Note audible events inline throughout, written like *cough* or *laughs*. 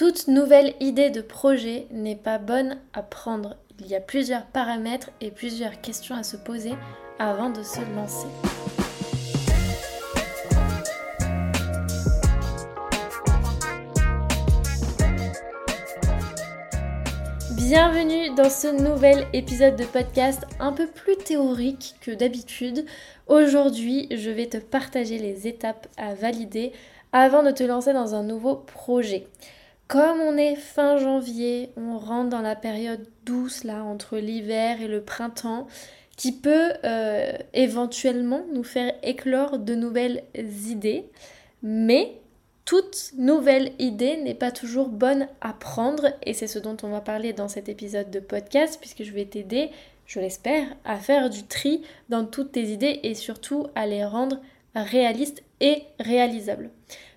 Toute nouvelle idée de projet n'est pas bonne à prendre. Il y a plusieurs paramètres et plusieurs questions à se poser avant de se lancer. Bienvenue dans ce nouvel épisode de podcast un peu plus théorique que d'habitude. Aujourd'hui, je vais te partager les étapes à valider avant de te lancer dans un nouveau projet. Comme on est fin janvier, on rentre dans la période douce là entre l'hiver et le printemps qui peut euh, éventuellement nous faire éclore de nouvelles idées, mais toute nouvelle idée n'est pas toujours bonne à prendre et c'est ce dont on va parler dans cet épisode de podcast puisque je vais t'aider, je l'espère, à faire du tri dans toutes tes idées et surtout à les rendre réalistes et réalisables.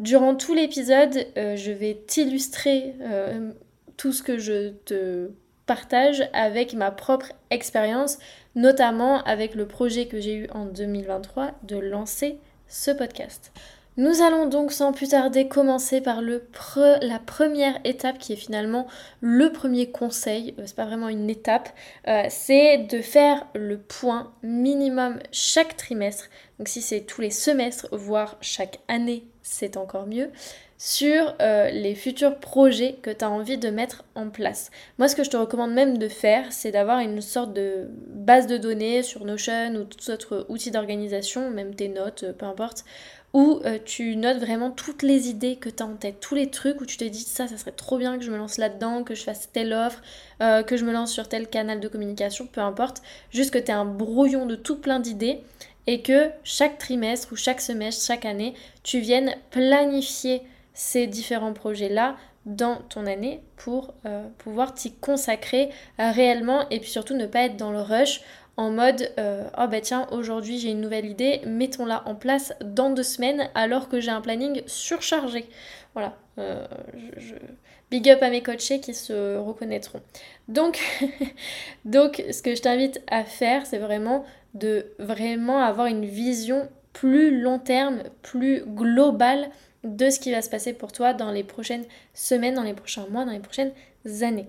Durant tout l'épisode, euh, je vais t'illustrer euh, tout ce que je te partage avec ma propre expérience, notamment avec le projet que j'ai eu en 2023 de lancer ce podcast. Nous allons donc sans plus tarder commencer par le la première étape qui est finalement le premier conseil, euh, c'est pas vraiment une étape, c'est de faire le point minimum chaque trimestre, donc si c'est tous les semestres, voire chaque année c'est encore mieux, sur euh, les futurs projets que tu as envie de mettre en place. Moi, ce que je te recommande même de faire, c'est d'avoir une sorte de base de données sur Notion ou tout autre outil d'organisation, même tes notes, euh, peu importe, où euh, tu notes vraiment toutes les idées que tu as en tête, tous les trucs où tu te dis ça, ça serait trop bien que je me lance là-dedans, que je fasse telle offre, que je me lance sur tel canal de communication, peu importe, juste que tu aies un brouillon de tout plein d'idées et que chaque trimestre ou chaque semestre, chaque année, tu viennes planifier ces différents projets-là dans ton année pour euh, pouvoir t'y consacrer euh, réellement et puis surtout ne pas être dans le rush en mode euh, oh bah tiens aujourd'hui j'ai une nouvelle idée mettons-la en place dans deux semaines alors que j'ai un planning surchargé. Voilà big up à mes coachés qui se reconnaîtront. Donc *laughs* ce que je t'invite à faire c'est vraiment de vraiment avoir une vision plus long terme, plus globale de ce qui va se passer pour toi dans les prochaines semaines, dans les prochains mois, dans les prochaines années.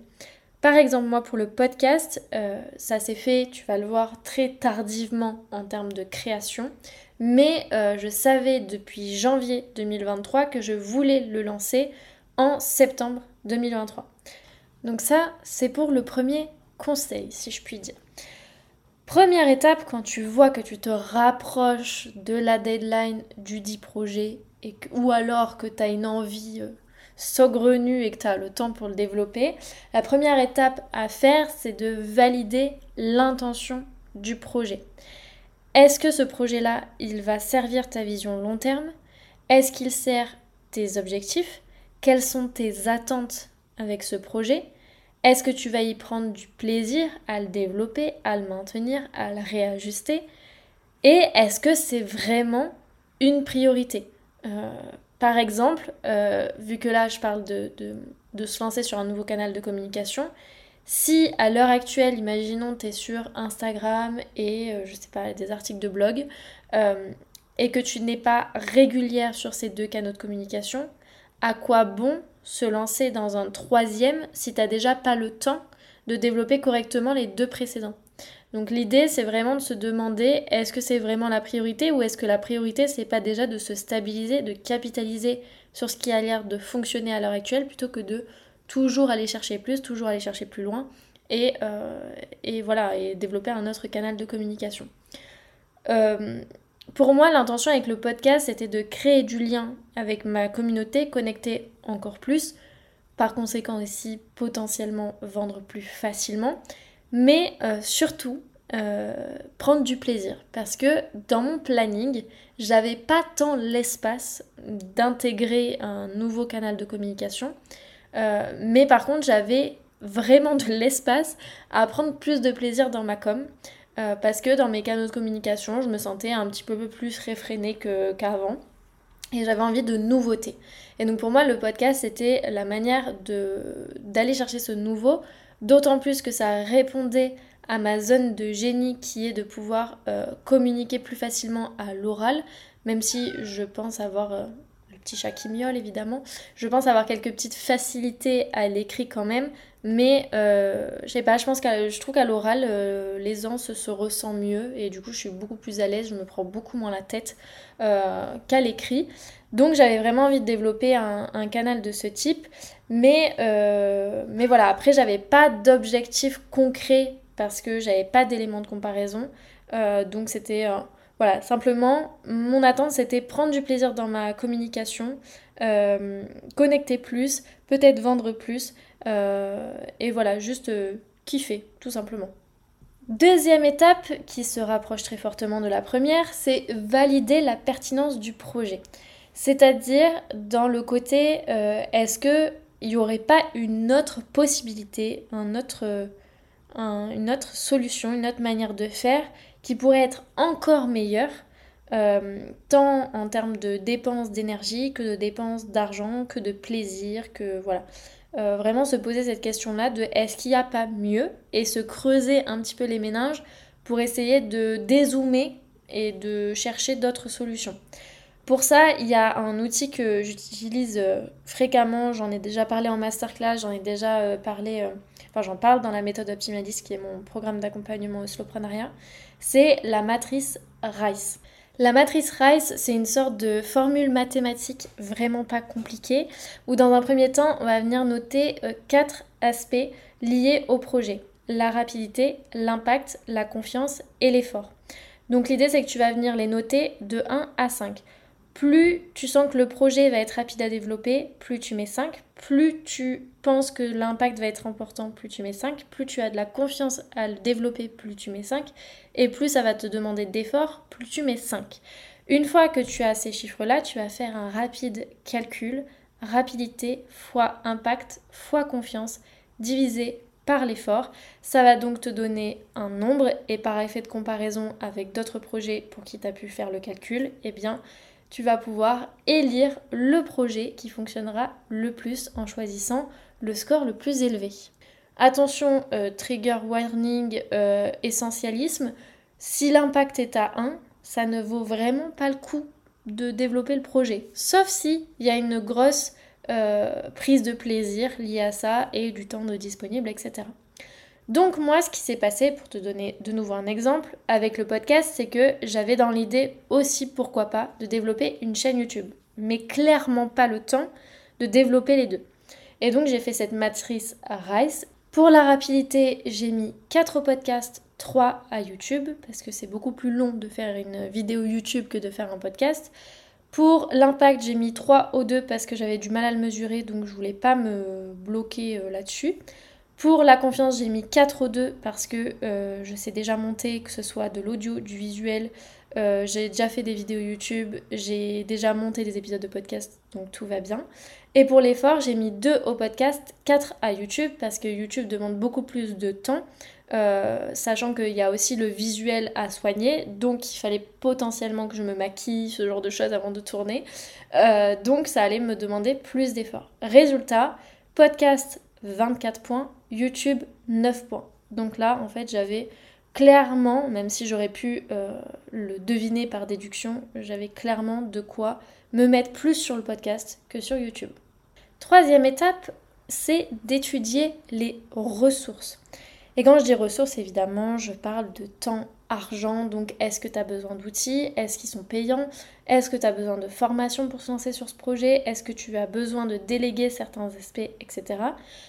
Par exemple, moi pour le podcast, euh, ça s'est fait, tu vas le voir, très tardivement en termes de création, mais euh, je savais depuis janvier 2023 que je voulais le lancer en septembre 2023. Donc ça, c'est pour le premier conseil, si je puis dire. Première étape, quand tu vois que tu te rapproches de la deadline du dit projet, et ou alors que tu as une envie euh, saugrenue et que tu as le temps pour le développer, la première étape à faire, c'est de valider l'intention du projet. Est-ce que ce projet-là, il va servir ta vision long terme? Est-ce qu'il sert tes objectifs? Quelles sont tes attentes avec ce projet? Est-ce que tu vas y prendre du plaisir à le développer, à le maintenir, à le réajuster? Et est-ce que c'est vraiment une priorité? Euh, Par exemple, euh, vu que là je parle de, se lancer sur un nouveau canal de communication, si à l'heure actuelle, imaginons, tu es sur Instagram et euh, je sais pas, des articles de blog, et que tu n'es pas régulière sur ces deux canaux de communication, à quoi bon se lancer dans un troisième si tu n'as déjà pas le temps de développer correctement les deux précédents. Donc l'idée c'est vraiment de se demander est-ce que c'est vraiment la priorité ou est-ce que la priorité c'est pas déjà de se stabiliser, de capitaliser sur ce qui a l'air de fonctionner à l'heure actuelle plutôt que de toujours aller chercher plus, toujours aller chercher plus loin et, euh, voilà et développer un autre canal de communication. Euh, pour moi, l'intention avec le podcast, c'était de créer du lien avec ma communauté, connecter encore plus, par conséquent aussi potentiellement vendre plus facilement, mais euh, surtout euh, prendre du plaisir. Parce que dans mon planning, j'avais pas tant l'espace d'intégrer un nouveau canal de communication, euh, mais par contre, j'avais vraiment de *laughs* l'espace à prendre plus de plaisir dans ma com. Euh, parce que dans mes canaux de communication, je me sentais un petit peu plus réfrénée qu'avant. et j'avais envie de nouveautés. Et donc pour moi, le podcast, c'était la manière d'aller chercher ce nouveau, d'autant plus que ça répondait à ma zone de génie qui est de pouvoir euh, communiquer plus facilement à l'oral, même si je pense avoir euh, petit chat qui miaule évidemment. Je pense avoir quelques petites facilités à l'écrit quand même, mais euh, je sais pas, je pense que je trouve qu'à l'oral, euh, l'aisance se ressent mieux et du coup je suis beaucoup plus à l'aise, je me prends beaucoup moins la tête euh, qu'à l'écrit. Donc j'avais vraiment envie de développer un, canal de ce type, mais, mais voilà, après j'avais pas d'objectif concret parce que j'avais pas d'éléments de comparaison. donc c'était voilà, simplement, mon attente, c'était prendre du plaisir dans ma communication, euh, connecter plus, peut-être vendre plus, euh, et voilà, juste euh, kiffer, tout simplement. Deuxième étape, qui se rapproche très fortement de la première, c'est valider la pertinence du projet. C'est-à-dire, dans le côté, est-ce qu'il n'y aurait pas une autre possibilité, une autre solution, une autre manière de faire qui pourrait être encore meilleur, euh, tant en termes de dépenses d'énergie que de dépenses d'argent, que de plaisir, que voilà. Euh, vraiment se poser cette question-là de est-ce qu'il n'y a pas mieux et se creuser un petit peu les méninges pour essayer de dézoomer et de chercher d'autres solutions. Pour ça, il y a un outil que j'utilise euh, fréquemment, j'en ai déjà parlé en masterclass, j'en ai déjà parlé, enfin j'en parle dans la méthode optimaliste qui est mon programme d'accompagnement au slowprenariat c'est la matrice Rice. La matrice Rice, c'est une sorte de formule mathématique vraiment pas compliquée, où dans un premier temps, on va venir noter euh, quatre aspects liés au projet. La rapidité, l'impact, la confiance et l'effort. Donc l'idée, c'est que tu vas venir les noter de 1 à 5 plus tu sens que le projet va être rapide à développer, plus tu mets 5. Plus tu penses que l'impact va être important, plus tu mets 5. Plus tu as de la confiance à le développer, plus tu mets 5. Et plus ça va te demander d'efforts, plus tu mets 5. Une fois que tu as ces chiffres-là, tu vas faire un rapide calcul. Rapidité fois impact fois confiance divisé par l'effort. Ça va donc te donner un nombre et par effet de comparaison avec d'autres projets pour qui tu as pu faire le calcul, eh bien tu vas pouvoir élire le projet qui fonctionnera le plus en choisissant le score le plus élevé. Attention, euh, trigger warning, euh, essentialisme, si l'impact est à 1, ça ne vaut vraiment pas le coup de développer le projet. Sauf si il y a une grosse euh, prise de plaisir liée à ça et du temps disponible, etc. Donc moi, ce qui s'est passé, pour te donner de nouveau un exemple, avec le podcast, c'est que j'avais dans l'idée aussi, pourquoi pas, de développer une chaîne YouTube. Mais clairement pas le temps de développer les deux. Et donc j'ai fait cette matrice RICE. Pour la rapidité, j'ai mis 4 podcasts, 3 à YouTube, parce que c'est beaucoup plus long de faire une vidéo YouTube que de faire un podcast. Pour l'impact, j'ai mis 3 au 2 parce que j'avais du mal à le mesurer, donc je voulais pas me bloquer euh, là-dessus. Pour la confiance, j'ai mis 4 au 2 parce que euh, je sais déjà monter, que ce soit de l'audio, du visuel. Euh, j'ai déjà fait des vidéos YouTube, j'ai déjà monté des épisodes de podcast, donc tout va bien. Et pour l'effort, j'ai mis 2 au podcast, 4 à YouTube parce que YouTube demande beaucoup plus de temps. Euh, sachant qu'il y a aussi le visuel à soigner, donc il fallait potentiellement que je me maquille, ce genre de choses avant de tourner. donc ça allait me demander plus d'efforts. Résultat, podcast 24 points, YouTube 9 points. Donc là, en fait, j'avais clairement, même si j'aurais pu euh, le deviner par déduction, j'avais clairement de quoi me mettre plus sur le podcast que sur YouTube. Troisième étape, c'est d'étudier les ressources. Et quand je dis ressources, évidemment, je parle de temps argent. Donc, est-ce que tu as besoin d'outils Est-ce qu'ils sont payants Est-ce que tu as besoin de formation pour se lancer sur ce projet Est-ce que tu as besoin de déléguer certains aspects, etc.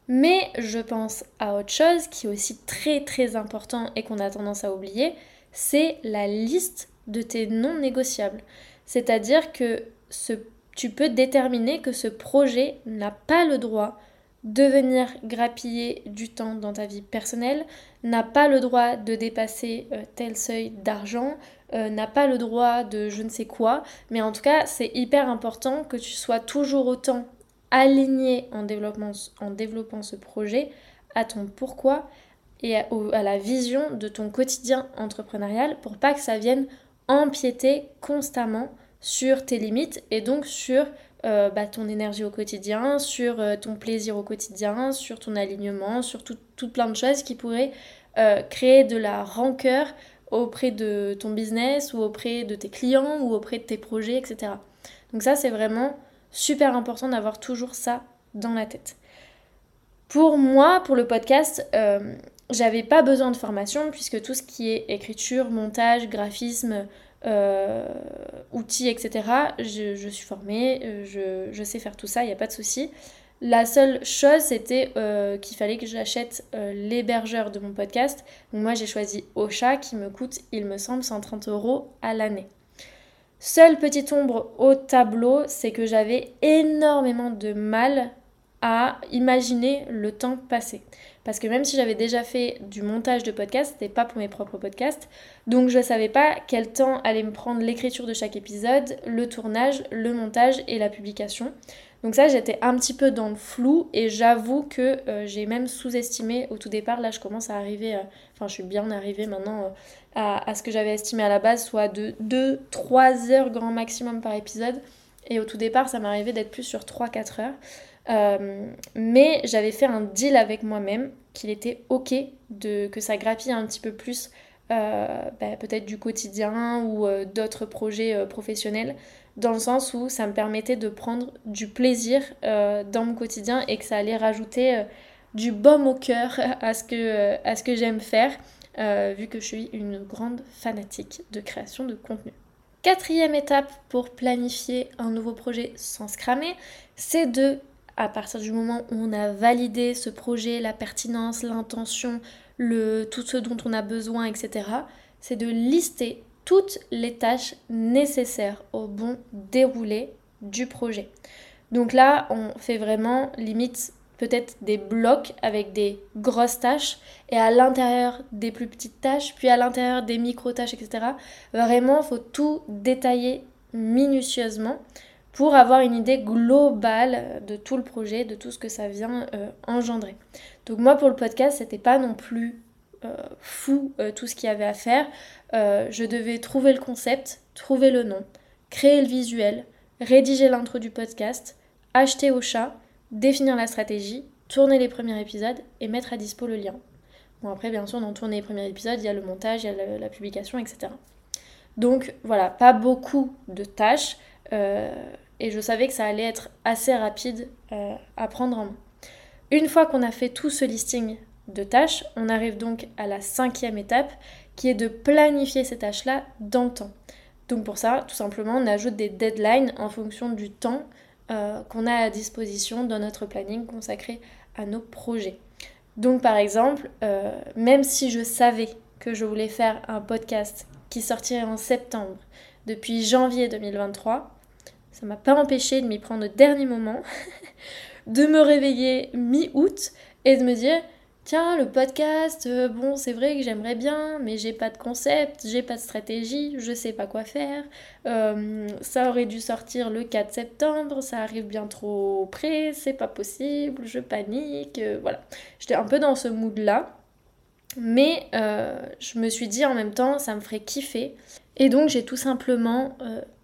Mais je pense à autre chose qui est aussi très très important et qu'on a tendance à oublier, c'est la liste de tes non négociables. C'est-à-dire que ce, tu peux déterminer que ce projet n'a pas le droit de venir grappiller du temps dans ta vie personnelle, n'a pas le droit de dépasser euh, tel seuil d'argent, euh, n'a pas le droit de je ne sais quoi, mais en tout cas c'est hyper important que tu sois toujours autant aligné en développant, en développant ce projet à ton pourquoi et à, à la vision de ton quotidien entrepreneurial pour pas que ça vienne empiéter constamment sur tes limites et donc sur euh, bah, ton énergie au quotidien, sur euh, ton plaisir au quotidien, sur ton alignement, sur tout, plein de choses qui pourraient euh, créer de la rancœur auprès de ton business ou auprès de tes clients ou auprès de tes projets, etc. Donc ça, c'est vraiment super important d'avoir toujours ça dans la tête. Pour moi, pour le podcast, j'avais pas besoin de formation puisque tout ce qui est écriture, montage, graphisme, euh, outils, etc., je, suis formée, euh, je, sais faire tout ça, il n'y a pas de souci. La seule chose, c'était qu'il fallait que j'achète l'hébergeur de mon podcast. Donc moi, j'ai choisi Ocha qui me coûte, il me semble, 130 euros à l'année. Seule petite ombre au tableau, c'est que j'avais énormément de mal à imaginer le temps passé. Parce que même si j'avais déjà fait du montage de podcast, c'était pas pour mes propres podcasts, donc je savais pas quel temps allait me prendre l'écriture de chaque épisode, le tournage, le montage et la publication. Donc ça, j'étais un petit peu dans le flou et j'avoue que euh, j'ai même sous-estimé au tout départ. Là, je commence à arriver, euh, enfin, je suis bien arrivée maintenant euh, à, à, ce que j'avais estimé à la base, soit de 2-3 heures grand maximum par épisode. Et au tout départ, ça m'arrivait d'être plus sur 3-4 heures. Euh, mais j'avais fait un deal avec moi-même qu'il était ok de, que ça grappille un petit peu plus euh, bah, peut-être du quotidien ou euh, d'autres projets professionnels dans le sens où ça me permettait de prendre du plaisir dans mon quotidien et que ça allait rajouter du baume au cœur à ce que, à ce que j'aime faire vu que je suis une grande fanatique de création de contenu. Quatrième étape pour planifier un nouveau projet sans se c'est de à partir du moment où on a validé ce projet, la pertinence, l'intention, tout ce dont on a besoin, etc., c'est de lister toutes les tâches nécessaires au bon déroulé du projet. Donc là, on fait vraiment limite peut-être des blocs avec des grosses tâches et à l'intérieur des plus petites tâches, puis à l'intérieur des micro-tâches, etc. Vraiment, il faut tout détailler minutieusement pour avoir une idée globale de tout le projet, de tout ce que ça vient euh, engendrer. Donc moi pour le podcast, c'était pas non plus euh, fou euh, tout ce qu'il y avait à faire. je devais trouver le concept, trouver le nom, créer le visuel, rédiger l'intro du podcast, acheter au chat, définir la stratégie, tourner les premiers épisodes et mettre à dispo le lien. Bon après bien sûr dans tourner les premiers épisodes, il y a le montage, il y a la publication, etc. Donc voilà, pas beaucoup de tâches et je savais que ça allait être assez rapide euh, à prendre en main. Une fois qu'on a fait tout ce listing de tâches, on arrive donc à la cinquième étape qui est de planifier ces tâches-là dans le temps. Donc pour ça, tout simplement, on ajoute des deadlines en fonction du temps euh, qu'on a à disposition dans notre planning consacré à nos projets. Donc par exemple, euh, même si je savais que je voulais faire un podcast qui sortirait en septembre depuis janvier 2023, ça m'a pas empêché de m'y prendre au dernier moment, *laughs* de me réveiller mi-août et de me dire tiens, le podcast, euh, bon, c'est vrai que j'aimerais bien, mais j'ai pas de concept, j'ai pas de stratégie, je sais pas quoi faire. Euh, ça aurait dû sortir le 4 septembre, ça arrive bien trop près, c'est pas possible, je panique, euh, voilà. J'étais un peu dans ce mood-là, mais je me suis dit en même temps, ça me ferait kiffer. Et donc j'ai tout simplement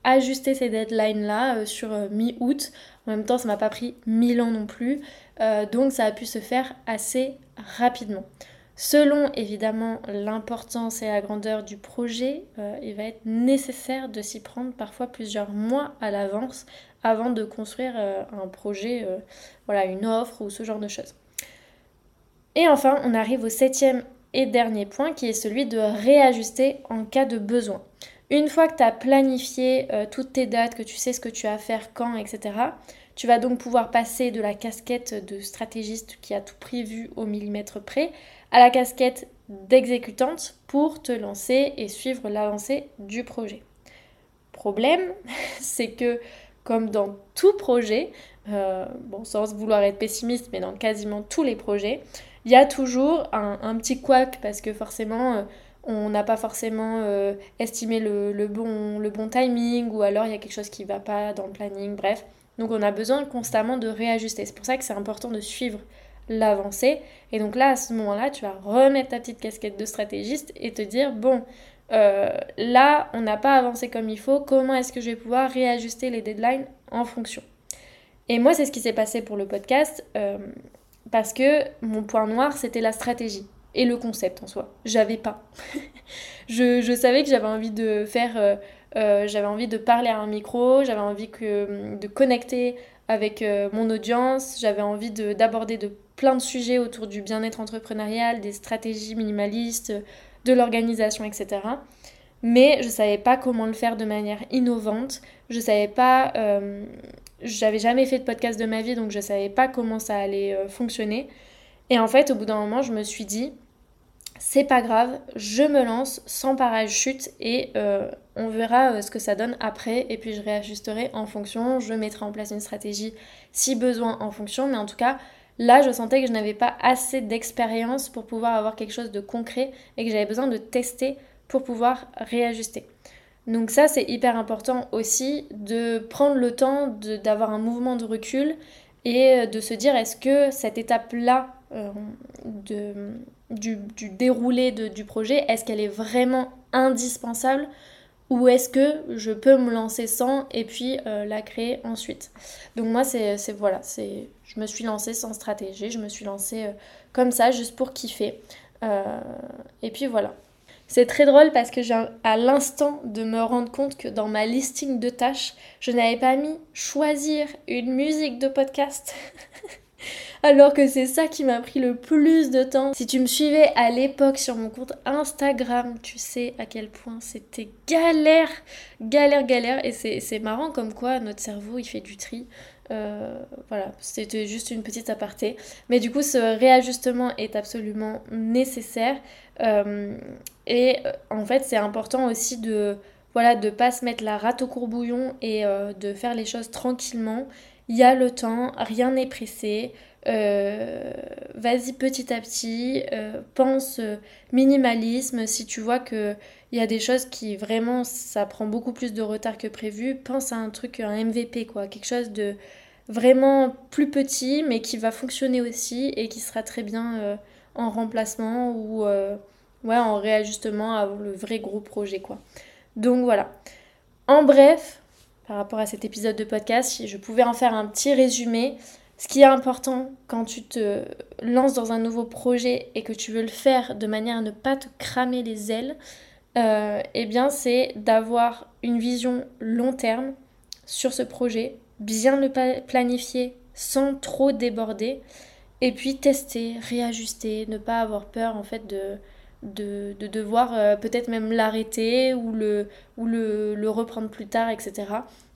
ajuster ces deadlines-là euh, sur euh, mi-août. En même temps, ça m'a pas pris mille ans non plus, euh, donc ça a pu se faire assez rapidement. Selon évidemment l'importance et la grandeur du projet, il va être nécessaire de s'y prendre parfois plusieurs mois à l'avance avant de construire un projet, voilà, une offre ou ce genre de choses. Et enfin, on arrive au septième et dernier point qui est celui de réajuster en cas de besoin. Une fois que tu as planifié euh, toutes tes dates, que tu sais ce que tu vas faire quand, etc., tu vas donc pouvoir passer de la casquette de stratégiste qui a tout prévu au millimètre près à la casquette d'exécutante pour te lancer et suivre l'avancée du projet. Problème, *laughs* c'est que comme dans tout projet, euh, bon sans vouloir être pessimiste, mais dans quasiment tous les projets, il y a toujours un, petit couac parce que forcément... Euh, on n'a pas forcément euh, estimé le, bon, le bon timing ou alors il y a quelque chose qui ne va pas dans le planning, bref. Donc on a besoin constamment de réajuster. C'est pour ça que c'est important de suivre l'avancée. Et donc là, à ce moment-là, tu vas remettre ta petite casquette de stratégiste et te dire, bon, euh, là, on n'a pas avancé comme il faut, comment est-ce que je vais pouvoir réajuster les deadlines en fonction? Et moi, c'est ce qui s'est passé pour le podcast, parce que mon point noir, c'était la stratégie et le concept en soi. J'avais pas. *laughs* je, savais que j'avais envie de faire euh, j'avais envie de parler à un micro, j'avais envie que, de connecter avec mon audience, j'avais envie d'aborder de, plein de sujets autour du bien-être entrepreneurial, des stratégies minimalistes, de l'organisation, etc. Mais je savais pas comment le faire de manière innovante. Je savais pas. Euh, j'avais jamais fait de podcast de ma vie, donc je ne savais pas comment ça allait euh, fonctionner. Et en fait, au bout d'un moment, je me suis dit, c'est pas grave, je me lance sans parachute et euh, on verra ce que ça donne après. Et puis je réajusterai en fonction, je mettrai en place une stratégie si besoin en fonction. Mais en tout cas, Là, je sentais que je n'avais pas assez d'expérience pour pouvoir avoir quelque chose de concret et que j'avais besoin de tester pour pouvoir réajuster. Donc ça, c'est hyper important aussi de prendre le temps d'avoir un mouvement de recul et de se dire est-ce que cette étape-là euh, du, déroulé du projet, est-ce qu'elle est vraiment indispensable ou est-ce que je peux me lancer sans et puis euh, la créer ensuite? Donc moi, c'est voilà, c'est je me suis lancée sans stratégie, je me suis lancée euh, comme ça, juste pour kiffer. Euh, et puis voilà. C'est très drôle parce que j'ai à l'instant de me rendre compte que dans ma listing de tâches, je n'avais pas mis choisir une musique de podcast. *laughs* alors que c'est ça qui m'a pris le plus de temps. Si tu me suivais à l'époque sur mon compte Instagram, tu sais à quel point c'était galère, galère, galère. Et c'est marrant comme quoi notre cerveau il fait du tri. Euh, voilà, c'était juste une petite aparté. Mais du coup, ce réajustement est absolument nécessaire. Euh, et euh, en fait, c'est important aussi de voilà de pas se mettre la rate au courbouillon et de faire les choses tranquillement. Il y a le temps, rien n'est pressé. Euh, vas-y petit à petit, euh, pense euh, minimalisme. Si tu vois qu'il y a des choses qui vraiment ça prend beaucoup plus de retard que prévu, pense à un truc, un MVP quoi, quelque chose de vraiment plus petit mais qui va fonctionner aussi et qui sera très bien en remplacement ou ouais, en réajustement à le vrai gros projet quoi. Donc voilà. En bref, par rapport à cet épisode de podcast, si je pouvais en faire un petit résumé, ce qui est important quand tu te lances dans un nouveau projet et que tu veux le faire de manière à ne pas te cramer les ailes, euh, eh bien c'est d'avoir une vision long terme sur ce projet, bien le planifier sans trop déborder, et puis tester, réajuster, ne pas avoir peur en fait de, de, devoir euh, peut-être même l'arrêter ou le, ou le, reprendre plus tard, etc.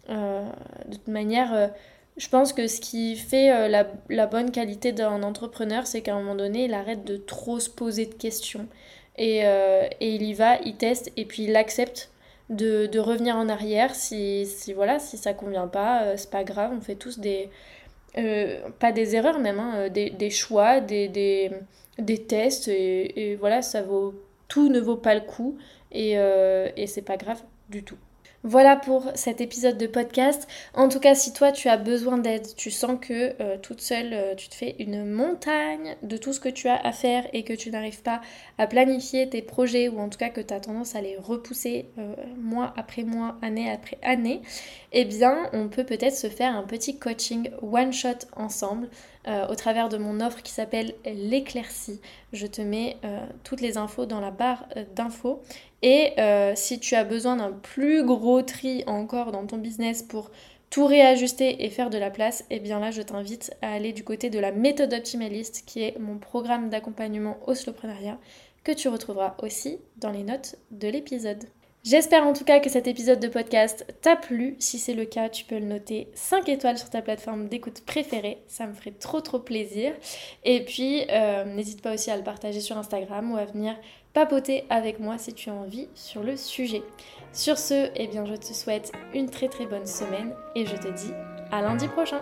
Euh, de toute manière, je pense que ce qui fait euh, la, bonne qualité d'un entrepreneur, c'est qu'à un moment donné, il arrête de trop se poser de questions. Et, euh, il y va, il teste, et puis il accepte de, revenir en arrière si, si, voilà, si ça convient pas, euh, c'est pas grave, on fait tous des... pas des erreurs même, hein, des, choix, des, des, tests, et, voilà, ça vaut... Tout ne vaut pas le coup, et, et c'est pas grave du tout. Voilà pour cet épisode de podcast. En tout cas, si toi tu as besoin d'aide, tu sens que euh, toute seule euh, tu te fais une montagne de tout ce que tu as à faire et que tu n'arrives pas à planifier tes projets ou en tout cas que tu as tendance à les repousser euh, mois après mois, année après année, eh bien on peut peut-être se faire un petit coaching one shot ensemble. au travers de mon offre qui s'appelle l'éclaircie. Je te mets toutes les infos dans la barre d'infos. Et euh, si tu as besoin d'un plus gros tri encore dans ton business pour tout réajuster et faire de la place, eh bien là je t'invite à aller du côté de la méthode optimaliste qui est mon programme d'accompagnement au slowpreneuriat que tu retrouveras aussi dans les notes de l'épisode. J'espère en tout cas que cet épisode de podcast t'a plu. Si c'est le cas, tu peux le noter 5 étoiles sur ta plateforme d'écoute préférée. Ça me ferait trop trop plaisir. Et puis, euh, n'hésite pas aussi à le partager sur Instagram ou à venir papoter avec moi si tu as envie sur le sujet. Sur ce, eh je te souhaite une très très bonne semaine et je te dis à lundi prochain.